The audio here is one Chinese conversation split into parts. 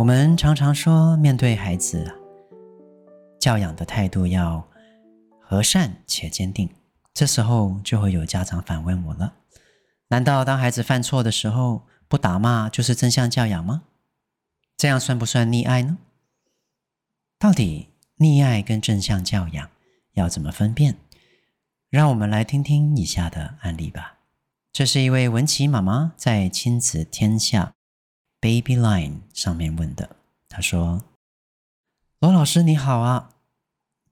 我们常常说，面对孩子，教养的态度要和善且坚定。这时候就会有家长反问我了：难道当孩子犯错的时候不打骂就是正向教养吗？这样算不算溺爱呢？到底溺爱跟正向教养要怎么分辨？让我们来听听以下的案例吧。这是一位文琪妈妈在亲子天下。Baby Line 上面问的，他说：“罗老师你好啊，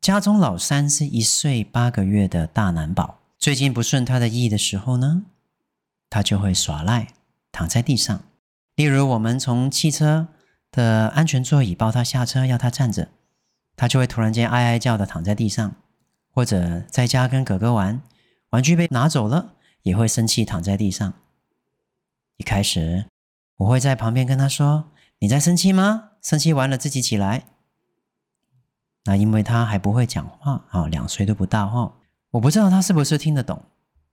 家中老三是一岁八个月的大男宝，最近不顺他的意的时候呢，他就会耍赖，躺在地上。例如，我们从汽车的安全座椅抱他下车，要他站着，他就会突然间哀哀叫的躺在地上；或者在家跟哥哥玩，玩具被拿走了，也会生气躺在地上。一开始。”我会在旁边跟他说：“你在生气吗？生气完了自己起来。”那因为他还不会讲话啊，两岁都不到哈，我不知道他是不是听得懂。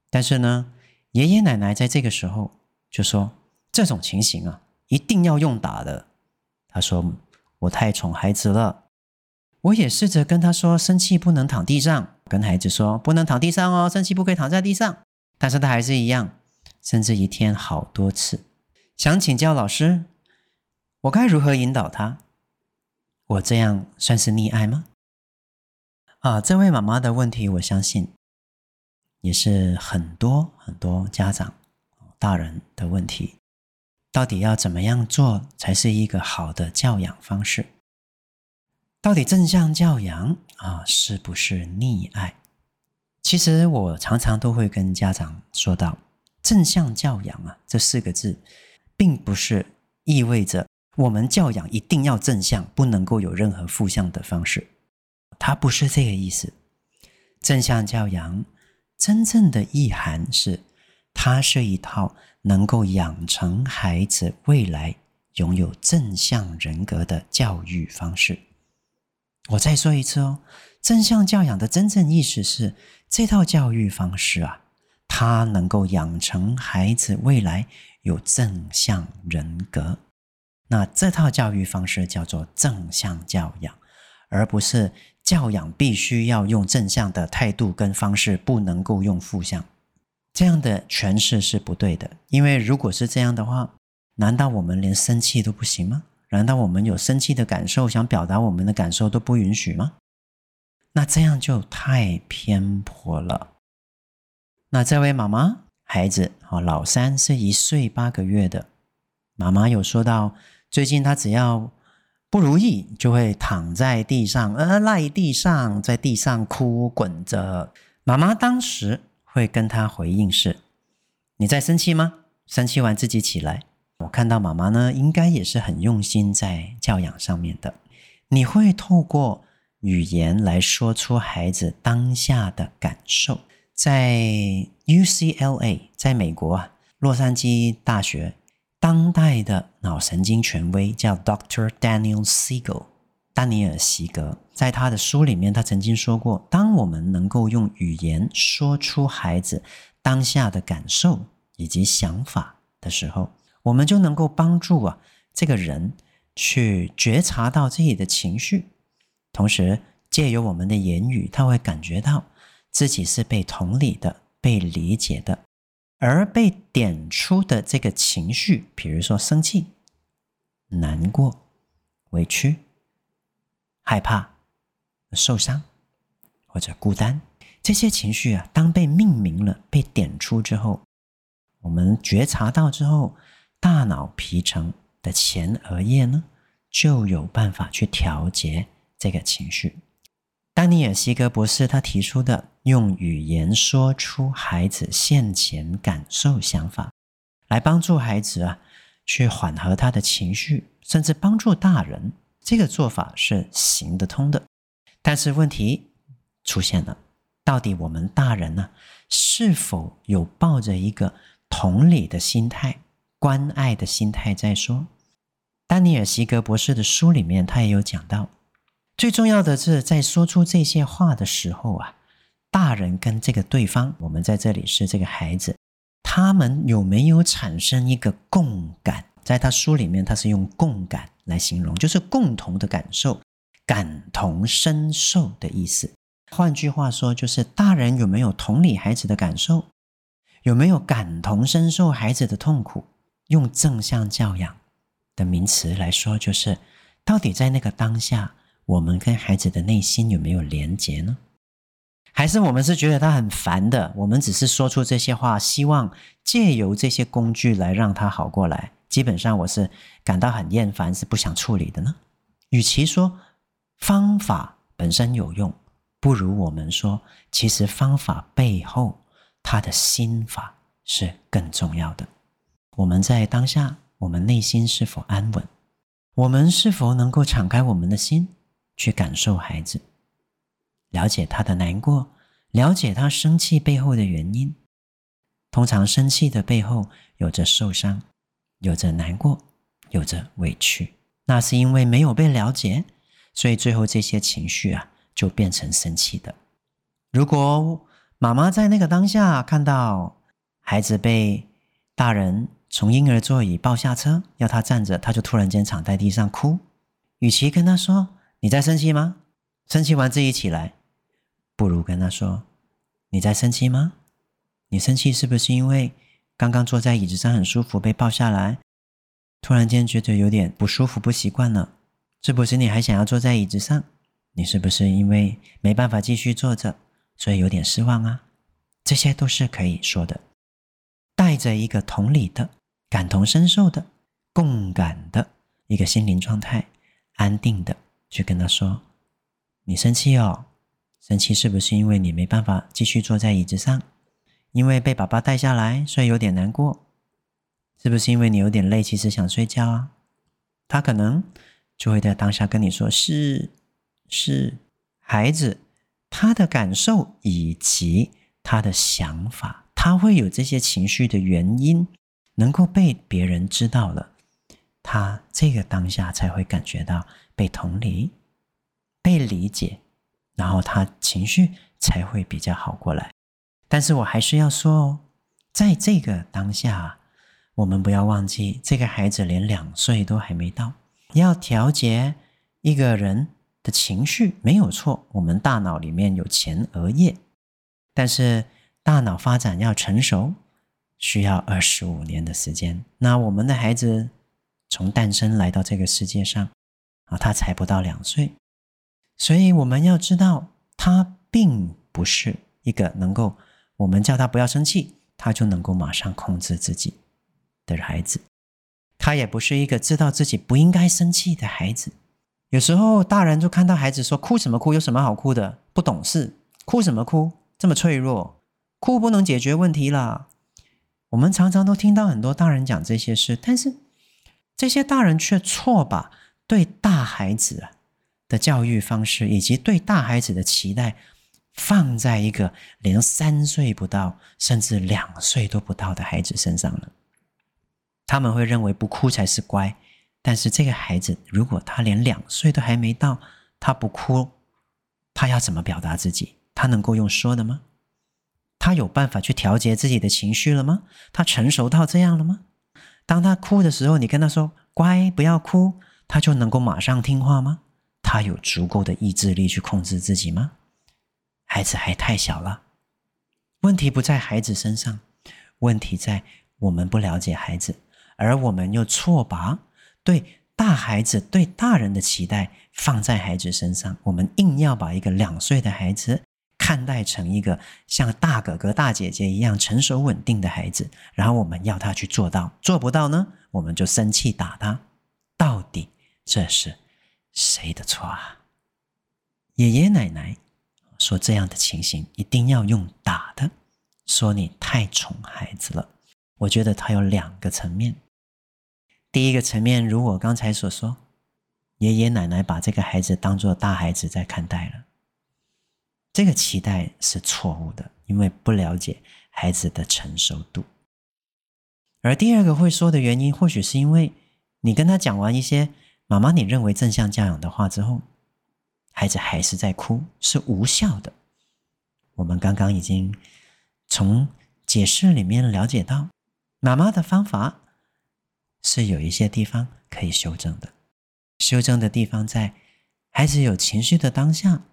但是呢，爷爷奶奶在这个时候就说：“这种情形啊，一定要用打的。”他说：“我太宠孩子了。”我也试着跟他说：“生气不能躺地上。”跟孩子说：“不能躺地上哦，生气不可以躺在地上。”但是他还是一样，甚至一天好多次。想请教老师，我该如何引导他？我这样算是溺爱吗？啊，这位妈妈的问题，我相信也是很多很多家长、大人的问题。到底要怎么样做才是一个好的教养方式？到底正向教养啊，是不是溺爱？其实我常常都会跟家长说到“正向教养”啊这四个字。并不是意味着我们教养一定要正向，不能够有任何负向的方式。它不是这个意思。正向教养真正的意涵是，它是一套能够养成孩子未来拥有正向人格的教育方式。我再说一次哦，正向教养的真正意思是，这套教育方式啊，它能够养成孩子未来。有正向人格，那这套教育方式叫做正向教养，而不是教养必须要用正向的态度跟方式，不能够用负向。这样的诠释是不对的，因为如果是这样的话，难道我们连生气都不行吗？难道我们有生气的感受，想表达我们的感受都不允许吗？那这样就太偏颇了。那这位妈妈。孩子，好，老三是一岁八个月的。妈妈有说到，最近他只要不如意，就会躺在地上，呃，赖地上，在地上哭滚着。妈妈当时会跟他回应是：“你在生气吗？生气完自己起来。”我看到妈妈呢，应该也是很用心在教养上面的。你会透过语言来说出孩子当下的感受。在 UCLA，在美国啊，洛杉矶大学，当代的脑神经权威叫 Dr. Daniel Siegel，丹尼尔·席格，在他的书里面，他曾经说过，当我们能够用语言说出孩子当下的感受以及想法的时候，我们就能够帮助啊这个人去觉察到自己的情绪，同时借由我们的言语，他会感觉到。自己是被同理的、被理解的，而被点出的这个情绪，比如说生气、难过、委屈、害怕、受伤或者孤单，这些情绪啊，当被命名了、被点出之后，我们觉察到之后，大脑皮层的前额叶呢，就有办法去调节这个情绪。丹尼尔·希格博士他提出的用语言说出孩子现前感受、想法，来帮助孩子啊去缓和他的情绪，甚至帮助大人这个做法是行得通的。但是问题出现了，到底我们大人呢，是否有抱着一个同理的心态、关爱的心态在说？丹尼尔·席格博士的书里面，他也有讲到，最重要的是在说出这些话的时候啊，大人跟这个对方，我们在这里是这个孩子，他们有没有产生一个共感？在他书里面，他是用共感来形容，就是共同的感受、感同身受的意思。换句话说，就是大人有没有同理孩子的感受，有没有感同身受孩子的痛苦？用正向教养的名词来说，就是到底在那个当下，我们跟孩子的内心有没有连结呢？还是我们是觉得他很烦的？我们只是说出这些话，希望借由这些工具来让他好过来。基本上我是感到很厌烦，是不想处理的呢。与其说方法本身有用，不如我们说，其实方法背后他的心法是更重要的。我们在当下，我们内心是否安稳？我们是否能够敞开我们的心去感受孩子，了解他的难过，了解他生气背后的原因？通常生气的背后有着受伤。有着难过，有着委屈，那是因为没有被了解，所以最后这些情绪啊就变成生气的。如果妈妈在那个当下看到孩子被大人从婴儿座椅抱下车，要他站着，他就突然间躺在地上哭，与其跟他说“你在生气吗？生气完自己起来”，不如跟他说“你在生气吗？你生气是不是因为？”刚刚坐在椅子上很舒服，被抱下来，突然间觉得有点不舒服、不习惯了。是不是你还想要坐在椅子上？你是不是因为没办法继续坐着，所以有点失望啊？这些都是可以说的，带着一个同理的、感同身受的、共感的一个心灵状态，安定的去跟他说：“你生气哦，生气是不是因为你没办法继续坐在椅子上？”因为被爸爸带下来，所以有点难过，是不是因为你有点累，其实想睡觉啊？他可能就会在当下跟你说：“是，是，孩子，他的感受以及他的想法，他会有这些情绪的原因，能够被别人知道了，他这个当下才会感觉到被同理、被理解，然后他情绪才会比较好过来。”但是我还是要说哦，在这个当下，我们不要忘记，这个孩子连两岁都还没到。要调节一个人的情绪没有错，我们大脑里面有前额叶，但是大脑发展要成熟，需要二十五年的时间。那我们的孩子从诞生来到这个世界上啊，他才不到两岁，所以我们要知道，他并不是一个能够。我们叫他不要生气，他就能够马上控制自己的孩子。他也不是一个知道自己不应该生气的孩子。有时候大人就看到孩子说：“哭什么哭？有什么好哭的？不懂事，哭什么哭？这么脆弱，哭不能解决问题啦。”我们常常都听到很多大人讲这些事，但是这些大人却错把对大孩子的教育方式以及对大孩子的期待。放在一个连三岁不到，甚至两岁都不到的孩子身上了，他们会认为不哭才是乖。但是这个孩子，如果他连两岁都还没到，他不哭，他要怎么表达自己？他能够用说的吗？他有办法去调节自己的情绪了吗？他成熟到这样了吗？当他哭的时候，你跟他说“乖，不要哭”，他就能够马上听话吗？他有足够的意志力去控制自己吗？孩子还太小了，问题不在孩子身上，问题在我们不了解孩子，而我们又错把对大孩子、对大人的期待放在孩子身上。我们硬要把一个两岁的孩子看待成一个像大哥哥、大姐姐一样成熟稳定的孩子，然后我们要他去做到，做不到呢，我们就生气打他。到底这是谁的错啊？爷爷奶奶。说这样的情形一定要用打的，说你太宠孩子了。我觉得他有两个层面。第一个层面，如我刚才所说，爷爷奶奶把这个孩子当做大孩子在看待了。这个期待是错误的，因为不了解孩子的成熟度。而第二个会说的原因，或许是因为你跟他讲完一些妈妈你认为正向教养的话之后，孩子还是在哭，是无效的。我们刚刚已经从解释里面了解到，妈妈的方法是有一些地方可以修正的。修正的地方在孩子有情绪的当下，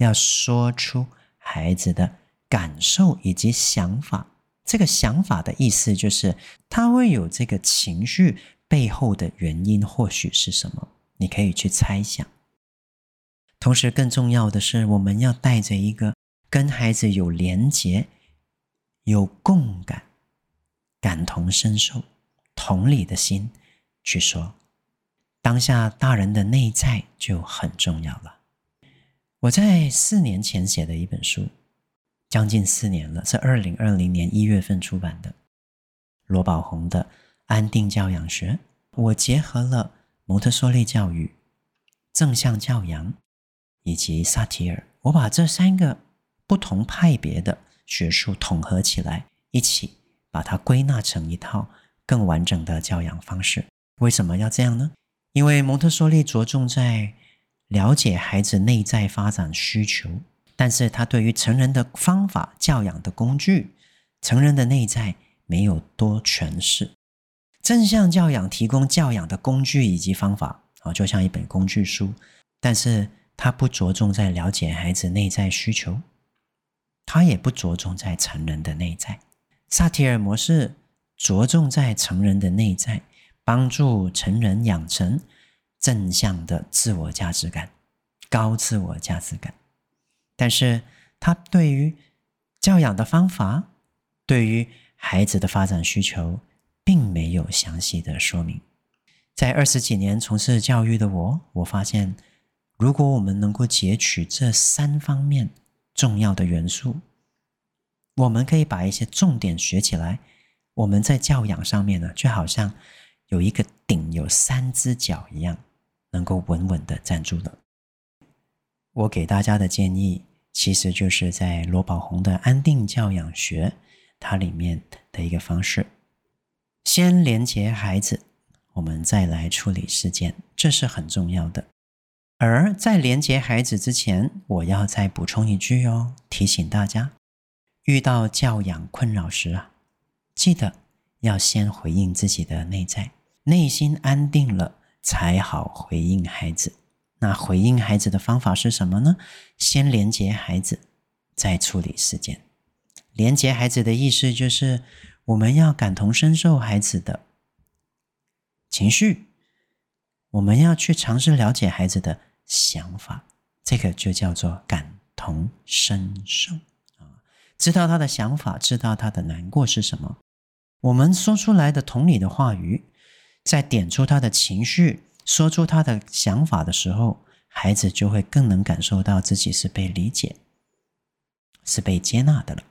要说出孩子的感受以及想法。这个想法的意思就是，他会有这个情绪背后的原因，或许是什么？你可以去猜想。同时，更重要的是，我们要带着一个跟孩子有连结、有共感、感同身受、同理的心去说。当下大人的内在就很重要了。我在四年前写的一本书，将近四年了，是二零二零年一月份出版的罗宝红的《安定教养学》。我结合了蒙特梭利教育、正向教养以及萨提尔，我把这三个不同派别的学术统合起来，一起把它归纳成一套更完整的教养方式。为什么要这样呢？因为蒙特梭利着重在了解孩子内在发展需求，但是他对于成人的方法、教养的工具、成人的内在没有多诠释。正向教养提供教养的工具以及方法啊，就像一本工具书，但是他不着重在了解孩子内在需求，他也不着重在成人的内在。萨提尔模式着重在成人的内在。帮助成人养成正向的自我价值感、高自我价值感，但是他对于教养的方法、对于孩子的发展需求，并没有详细的说明。在二十几年从事教育的我，我发现，如果我们能够截取这三方面重要的元素，我们可以把一些重点学起来。我们在教养上面呢，就好像。有一个顶，有三只脚一样，能够稳稳的站住了。我给大家的建议，其实就是在罗宝红的《安定教养学》它里面的一个方式：先连接孩子，我们再来处理事件，这是很重要的。而在连接孩子之前，我要再补充一句哦，提醒大家，遇到教养困扰时啊，记得要先回应自己的内在。内心安定了，才好回应孩子。那回应孩子的方法是什么呢？先连接孩子，再处理事件。连接孩子的意思就是，我们要感同身受孩子的情绪，我们要去尝试了解孩子的想法，这个就叫做感同身受啊。知道他的想法，知道他的难过是什么，我们说出来的同理的话语。在点出他的情绪，说出他的想法的时候，孩子就会更能感受到自己是被理解、是被接纳的了。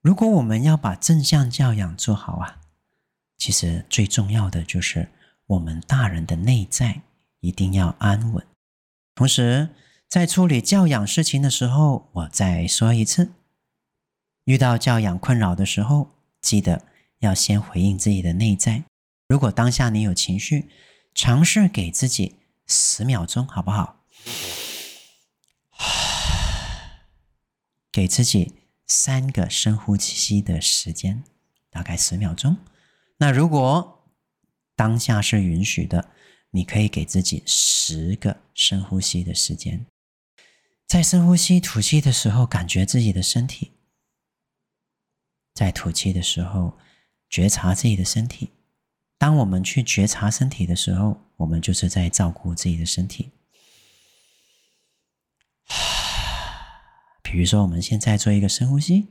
如果我们要把正向教养做好啊，其实最重要的就是我们大人的内在一定要安稳。同时，在处理教养事情的时候，我再说一次：遇到教养困扰的时候，记得要先回应自己的内在。如果当下你有情绪，尝试给自己十秒钟，好不好？给自己三个深呼吸的时间，大概十秒钟。那如果当下是允许的，你可以给自己十个深呼吸的时间。在深呼吸、吐气的时候，感觉自己的身体；在吐气的时候，觉察自己的身体。当我们去觉察身体的时候，我们就是在照顾自己的身体。比如说，我们现在做一个深呼吸，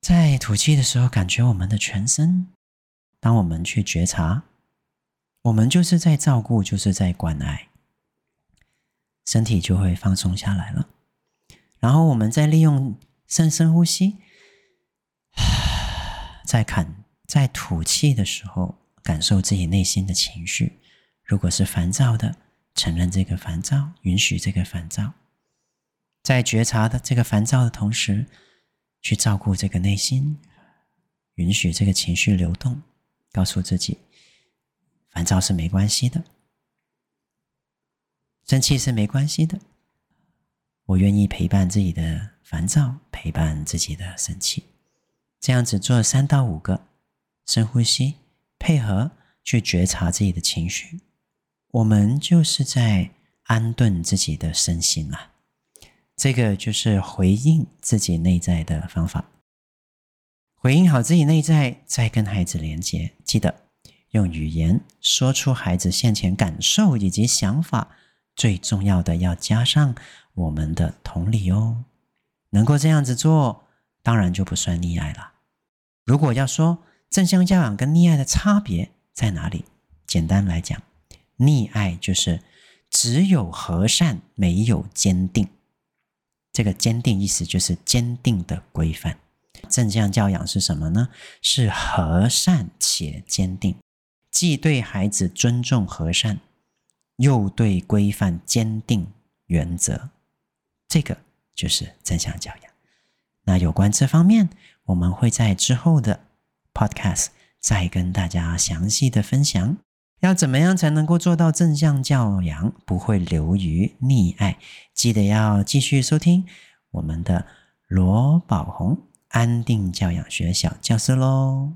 在吐气的时候，感觉我们的全身。当我们去觉察，我们就是在照顾，就是在关爱，身体就会放松下来了。然后，我们再利用深深呼吸，再看。在吐气的时候，感受自己内心的情绪，如果是烦躁的，承认这个烦躁，允许这个烦躁，在觉察的这个烦躁的同时，去照顾这个内心，允许这个情绪流动，告诉自己，烦躁是没关系的，生气是没关系的，我愿意陪伴自己的烦躁，陪伴自己的生气，这样子做三到五个深呼吸，配合去觉察自己的情绪，我们就是在安顿自己的身心啊。这个就是回应自己内在的方法，回应好自己内在，再跟孩子连接。记得用语言说出孩子现前感受以及想法，最重要的要加上我们的同理哦。能够这样子做，当然就不算溺爱了。如果要说正向教养跟溺爱的差别在哪里？简单来讲，溺爱就是只有和善，没有坚定。这个坚定意思就是坚定的规范。正向教养是什么呢？是和善且坚定，既对孩子尊重和善，又对规范坚定原则。这个就是正向教养。那有关这方面，我们会在之后的 podcast 再跟大家详细的分享。要怎么样才能够做到正向教养，不会流于溺爱？记得要继续收听我们的罗宝红安定教养学小教室喽。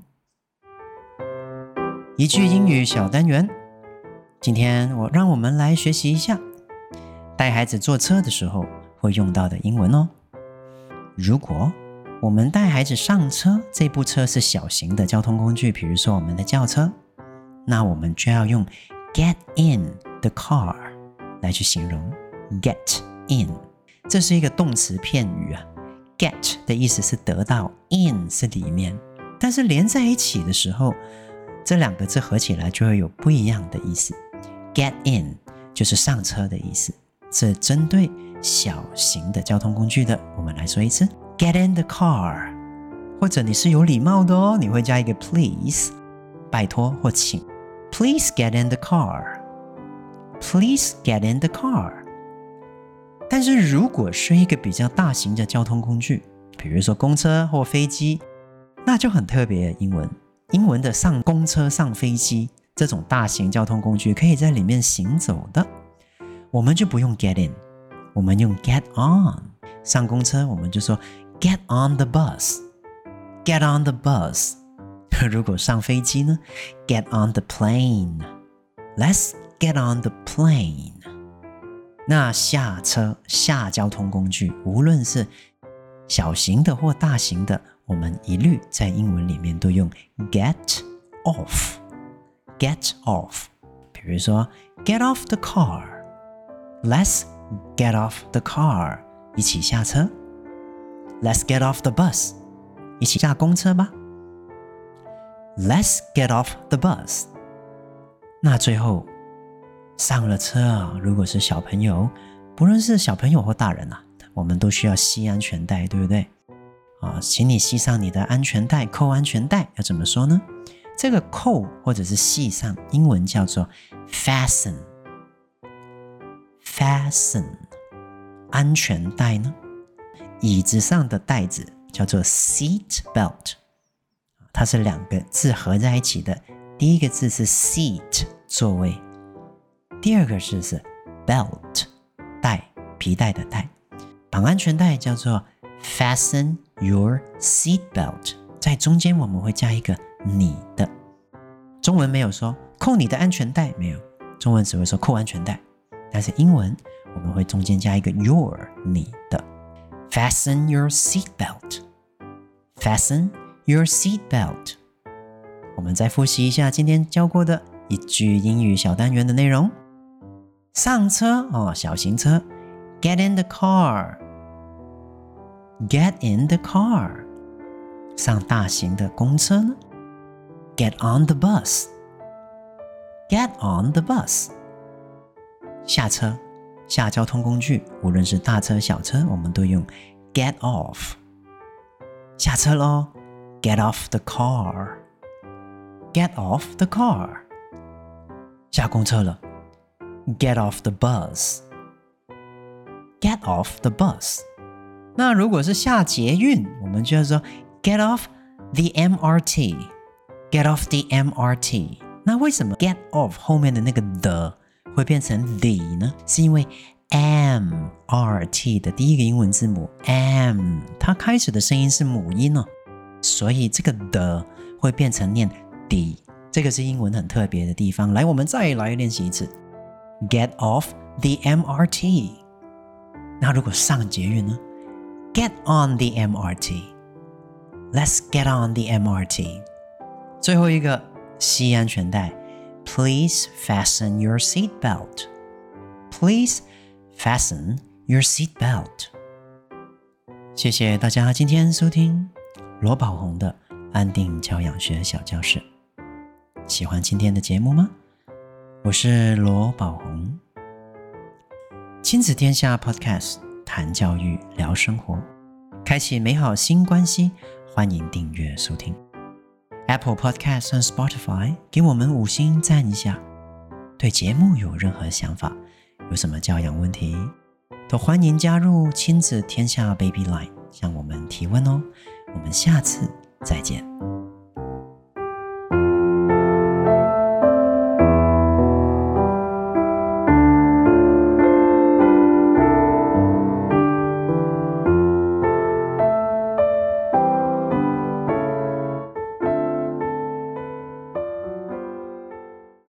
一句英语小单元，今天我让我们来学习一下带孩子坐车的时候会用到的英文哦。如果我们带孩子上车，这部车是小型的交通工具，比如说我们的轿车。那我们就要用 get in the car 来去形容 get in，这是一个动词片语啊。get 的意思是得到，in 是里面，但是连在一起的时候，这两个字合起来就会有不一样的意思。get in 就是上车的意思，是针对小型的交通工具的。我们来说一次，get in the car，或者你是有礼貌的哦，你会加一个 please，拜托或请。Please get in the car. Please get in the car. 但是如果是一个比较大型的交通工具，比如说公车或飞机，那就很特别。英文，英文的上公车、上飞机这种大型交通工具可以在里面行走的，我们就不用 get in，我们用 get on。上公车我们就说 get on the bus，get on the bus。如果上飞机呢？Get on the plane. Let's get on the plane. 那下车下交通工具，无论是小型的或大型的，我们一律在英文里面都用 get off. Get off. 比如说，get off the car. Let's get off the car. 一起下车。 Let's get off the bus. 一起下公车吧。Let's get off the bus。那最后上了车啊，如果是小朋友，不论是小朋友或大人啊，我们都需要系安全带，对不对？啊，请你系上你的安全带，扣安全带要怎么说呢？这个扣或者是系上，英文叫做 fasten。fasten 安全带呢？椅子上的带子叫做 seat belt。它是两个字合在一起的，第一个字是 seat 座位，第二个字是 belt 带皮带的带，绑安全带叫做 fasten your seat belt，在中间我们会加一个你的，中文没有说扣你的安全带，没有，中文只会说扣安全带，但是英文我们会中间加一个 your 你的。，fasten your seat belt，fasten Your seat belt。我们再复习一下今天教过的一句英语小单元的内容。上车哦，小型车，get in the car，get in the car。上大型的公车呢，get on the bus，get on the bus。下车， 下交通工具，无论是大车小车，我们都用 get off。下车喽。Get off the car. Get off the car. 下公车了，get off the bus。get off the bus。那如果是下捷运，我们就要说 get off the MRT。get off the MRT。那为什么 get off 后面的那个 the 会变成 the 呢？是因为 MRT 的第一个英文字母 M，它开始的声音是母音哦，所以这个 the 会变成念 the。这个是英文很特别的地方。来，我们再来练习一次，get off the MRT。那如果上捷运呢？Get on the MRT。Let's get on the MRT。最后一个，系安全带。Please fasten your seat belt. Please fasten your seat belt. 谢谢大家今天收听罗宝红的安定教养学小教室。喜欢今天的节目吗？我是罗宝红，亲子天下 Podcast 谈教育聊生活，开启美好新关系。欢迎订阅收听 Apple Podcast 和 Spotify，给我们五星赞一下。对节目有任何想法，有什么教养问题，都欢迎加入亲子天下 Baby Line 向我们提问哦。我们下次再见。